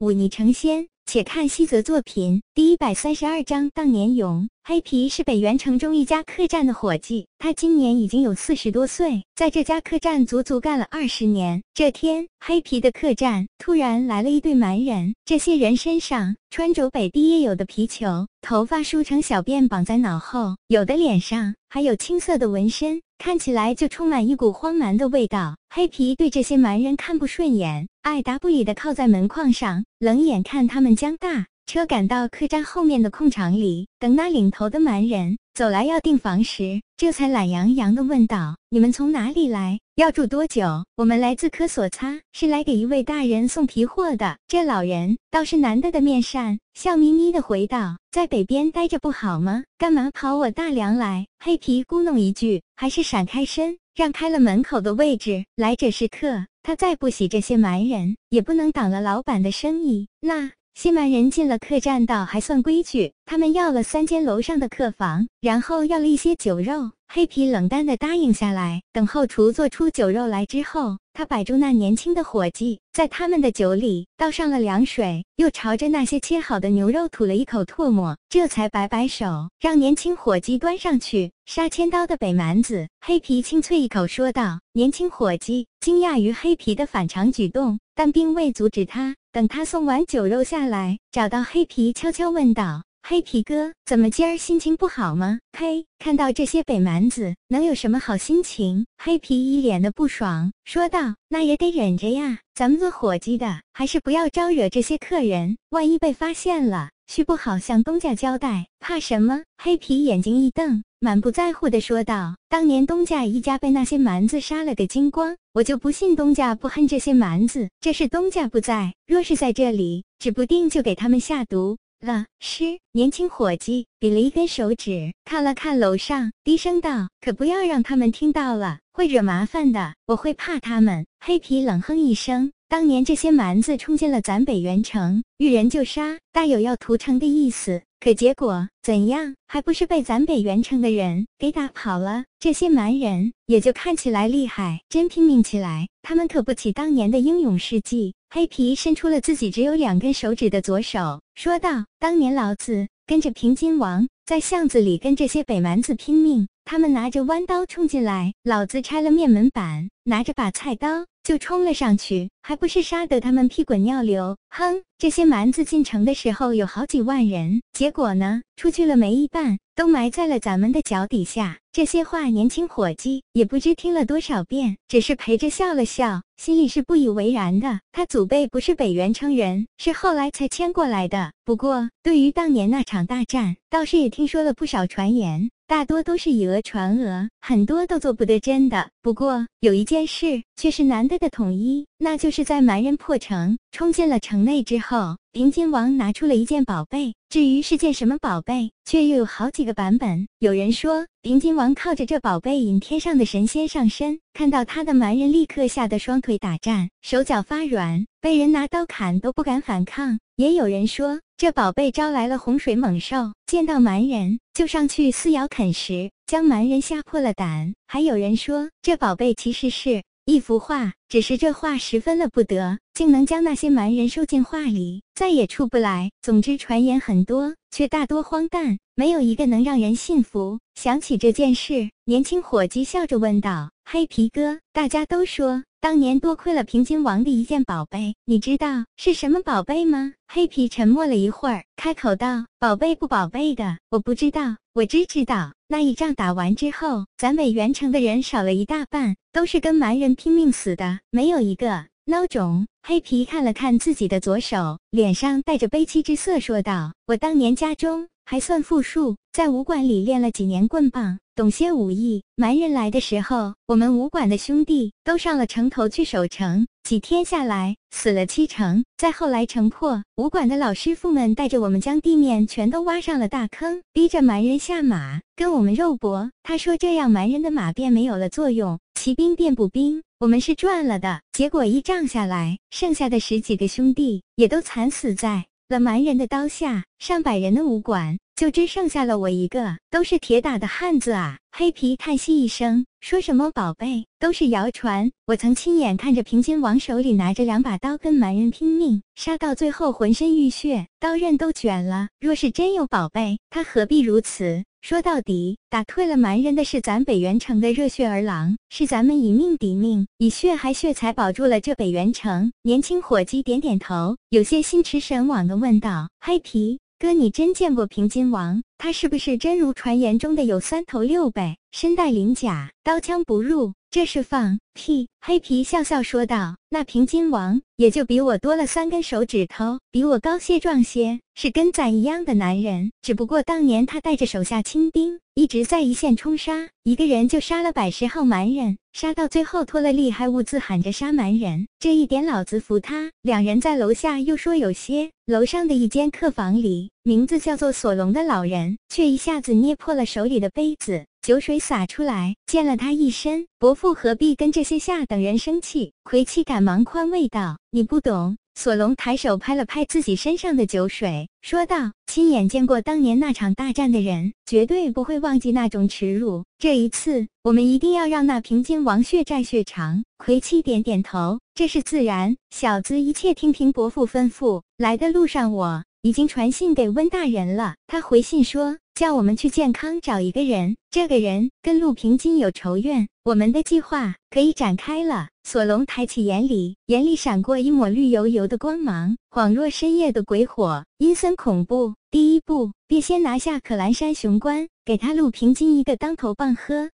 忤逆成仙。且看西泽作品第一百三十二章当年勇。黑皮是北原城中一家客栈的伙计，他今年已经有四十多岁，在这家客栈足足干了二十年。这天，黑皮的客栈突然来了一对蛮人，这些人身上穿着北地也有的皮裘，头发梳成小辫绑在脑后，有的脸上还有青色的纹身，看起来就充满一股荒蛮的味道。黑皮对这些蛮人看不顺眼，爱答不理的靠在门框上，冷眼看他们将大。车赶到客栈后面的空场里，等那领头的蛮人走来要订房时，这才懒洋洋地问道：“你们从哪里来？要住多久？”“我们来自科索擦，是来给一位大人送皮货的。”这老人倒是难得的面善，笑眯眯地回道：“在北边待着不好吗？干嘛跑我大梁来？”黑皮咕哝一句，还是闪开身，让开了门口的位置。来者是客，他再不喜这些蛮人，也不能挡了老板的生意。那。新蛮人进了客栈，倒还算规矩。他们要了三间楼上的客房，然后要了一些酒肉。黑皮冷淡地答应下来。等后厨做出酒肉来之后，他摆住那年轻的伙计，在他们的酒里倒上了凉水，又朝着那些切好的牛肉吐了一口唾沫，这才摆摆手，让年轻伙计端上去。杀千刀的北蛮子，黑皮清脆一口说道：“年轻伙计惊讶于黑皮的反常举动，但并未阻止他。”等他送完酒肉下来，找到黑皮，悄悄问道：“黑皮哥，怎么今儿心情不好吗？”呸！看到这些北蛮子，能有什么好心情？黑皮一脸的不爽，说道：“那也得忍着呀，咱们做伙计的，还是不要招惹这些客人，万一被发现了，须不好向东家交代。怕什么？”黑皮眼睛一瞪。满不在乎地说道：“当年东家一家被那些蛮子杀了个精光，我就不信东家不恨这些蛮子。这是东家不在，若是在这里，指不定就给他们下毒了。”是年轻伙计比了一根手指，看了看楼上，低声道：“可不要让他们听到了，会惹麻烦的。我会怕他们。”黑皮冷哼一声。当年这些蛮子冲进了咱北元城，遇人就杀，大有要屠城的意思。可结果怎样？还不是被咱北元城的人给打跑了？这些蛮人也就看起来厉害，真拼命起来，他们可不起当年的英勇事迹。黑皮伸出了自己只有两根手指的左手，说道：“当年老子跟着平津王在巷子里跟这些北蛮子拼命，他们拿着弯刀冲进来，老子拆了面门板，拿着把菜刀。”就冲了上去，还不是杀得他们屁滚尿流？哼！这些蛮子进城的时候有好几万人，结果呢，出去了没一半，都埋在了咱们的脚底下。这些话，年轻伙计也不知听了多少遍，只是陪着笑了笑，心里是不以为然的。他祖辈不是北元城人，是后来才迁过来的。不过，对于当年那场大战，倒是也听说了不少传言，大多都是以讹传讹，很多都做不得真的。不过，有一件事却是难得的统一，那就是在蛮人破城，冲进了城内之。后，平津王拿出了一件宝贝。至于是件什么宝贝，却又有好几个版本。有人说，平津王靠着这宝贝引天上的神仙上身，看到他的蛮人立刻吓得双腿打颤，手脚发软，被人拿刀砍都不敢反抗。也有人说，这宝贝招来了洪水猛兽，见到蛮人就上去撕咬啃食，将蛮人吓破了胆。还有人说，这宝贝其实是。一幅画，只是这画十分了不得，竟能将那些蛮人收进画里，再也出不来。总之，传言很多，却大多荒诞，没有一个能让人信服。想起这件事，年轻伙计笑着问道：“黑皮哥，大家都说当年多亏了平津王的一件宝贝，你知道是什么宝贝吗？”黑皮沉默了一会儿，开口道：“宝贝不宝贝的，我不知道。我只知道那一仗打完之后，咱北元城的人少了一大半。”都是跟蛮人拼命死的，没有一个孬种。黑皮看了看自己的左手，脸上带着悲戚之色，说道：“我当年家中还算富庶，在武馆里练了几年棍棒，懂些武艺。蛮人来的时候，我们武馆的兄弟都上了城头去守城。”几天下来，死了七成。再后来，城破，武馆的老师傅们带着我们将地面全都挖上了大坑，逼着蛮人下马，跟我们肉搏。他说这样蛮人的马便没有了作用，骑兵变步兵，我们是赚了的。结果一仗下来，剩下的十几个兄弟也都惨死在了蛮人的刀下，上百人的武馆。就只剩下了我一个，都是铁打的汉子啊！黑皮叹息一声，说什么宝贝都是谣传。我曾亲眼看着平津王手里拿着两把刀跟蛮人拼命，杀到最后浑身浴血，刀刃都卷了。若是真有宝贝，他何必如此？说到底，打退了蛮人的是咱北元城的热血儿郎，是咱们以命抵命，以血还血才保住了这北元城。年轻伙计点点头，有些心驰神往的问道：“黑皮哥，你真见过平津王？他是不是真如传言中的有三头六臂，身带鳞甲，刀枪不入？”这是放屁！黑皮笑笑说道：“那平津王也就比我多了三根手指头，比我高些壮些，是跟咱一样的男人。只不过当年他带着手下亲兵，一直在一线冲杀，一个人就杀了百十号蛮人，杀到最后脱了厉害物，资喊着杀蛮人。这一点老子服他。”两人在楼下又说有些，楼上的一间客房里，名字叫做索隆的老人却一下子捏破了手里的杯子。酒水洒出来，溅了他一身。伯父何必跟这些下等人生气？魁气赶忙宽慰道：“你不懂。”索隆抬手拍了拍自己身上的酒水，说道：“亲眼见过当年那场大战的人，绝对不会忘记那种耻辱。这一次，我们一定要让那平津王血债血偿。”魁七点点头：“这是自然，小子，一切听凭伯父吩咐。来的路上，我已经传信给温大人了。他回信说。”叫我们去健康找一个人，这个人跟陆平金有仇怨，我们的计划可以展开了。索隆抬起眼里，眼里闪过一抹绿油油的光芒，恍若深夜的鬼火，阴森恐怖。第一步，便先拿下可兰山雄关，给他陆平金一个当头棒喝。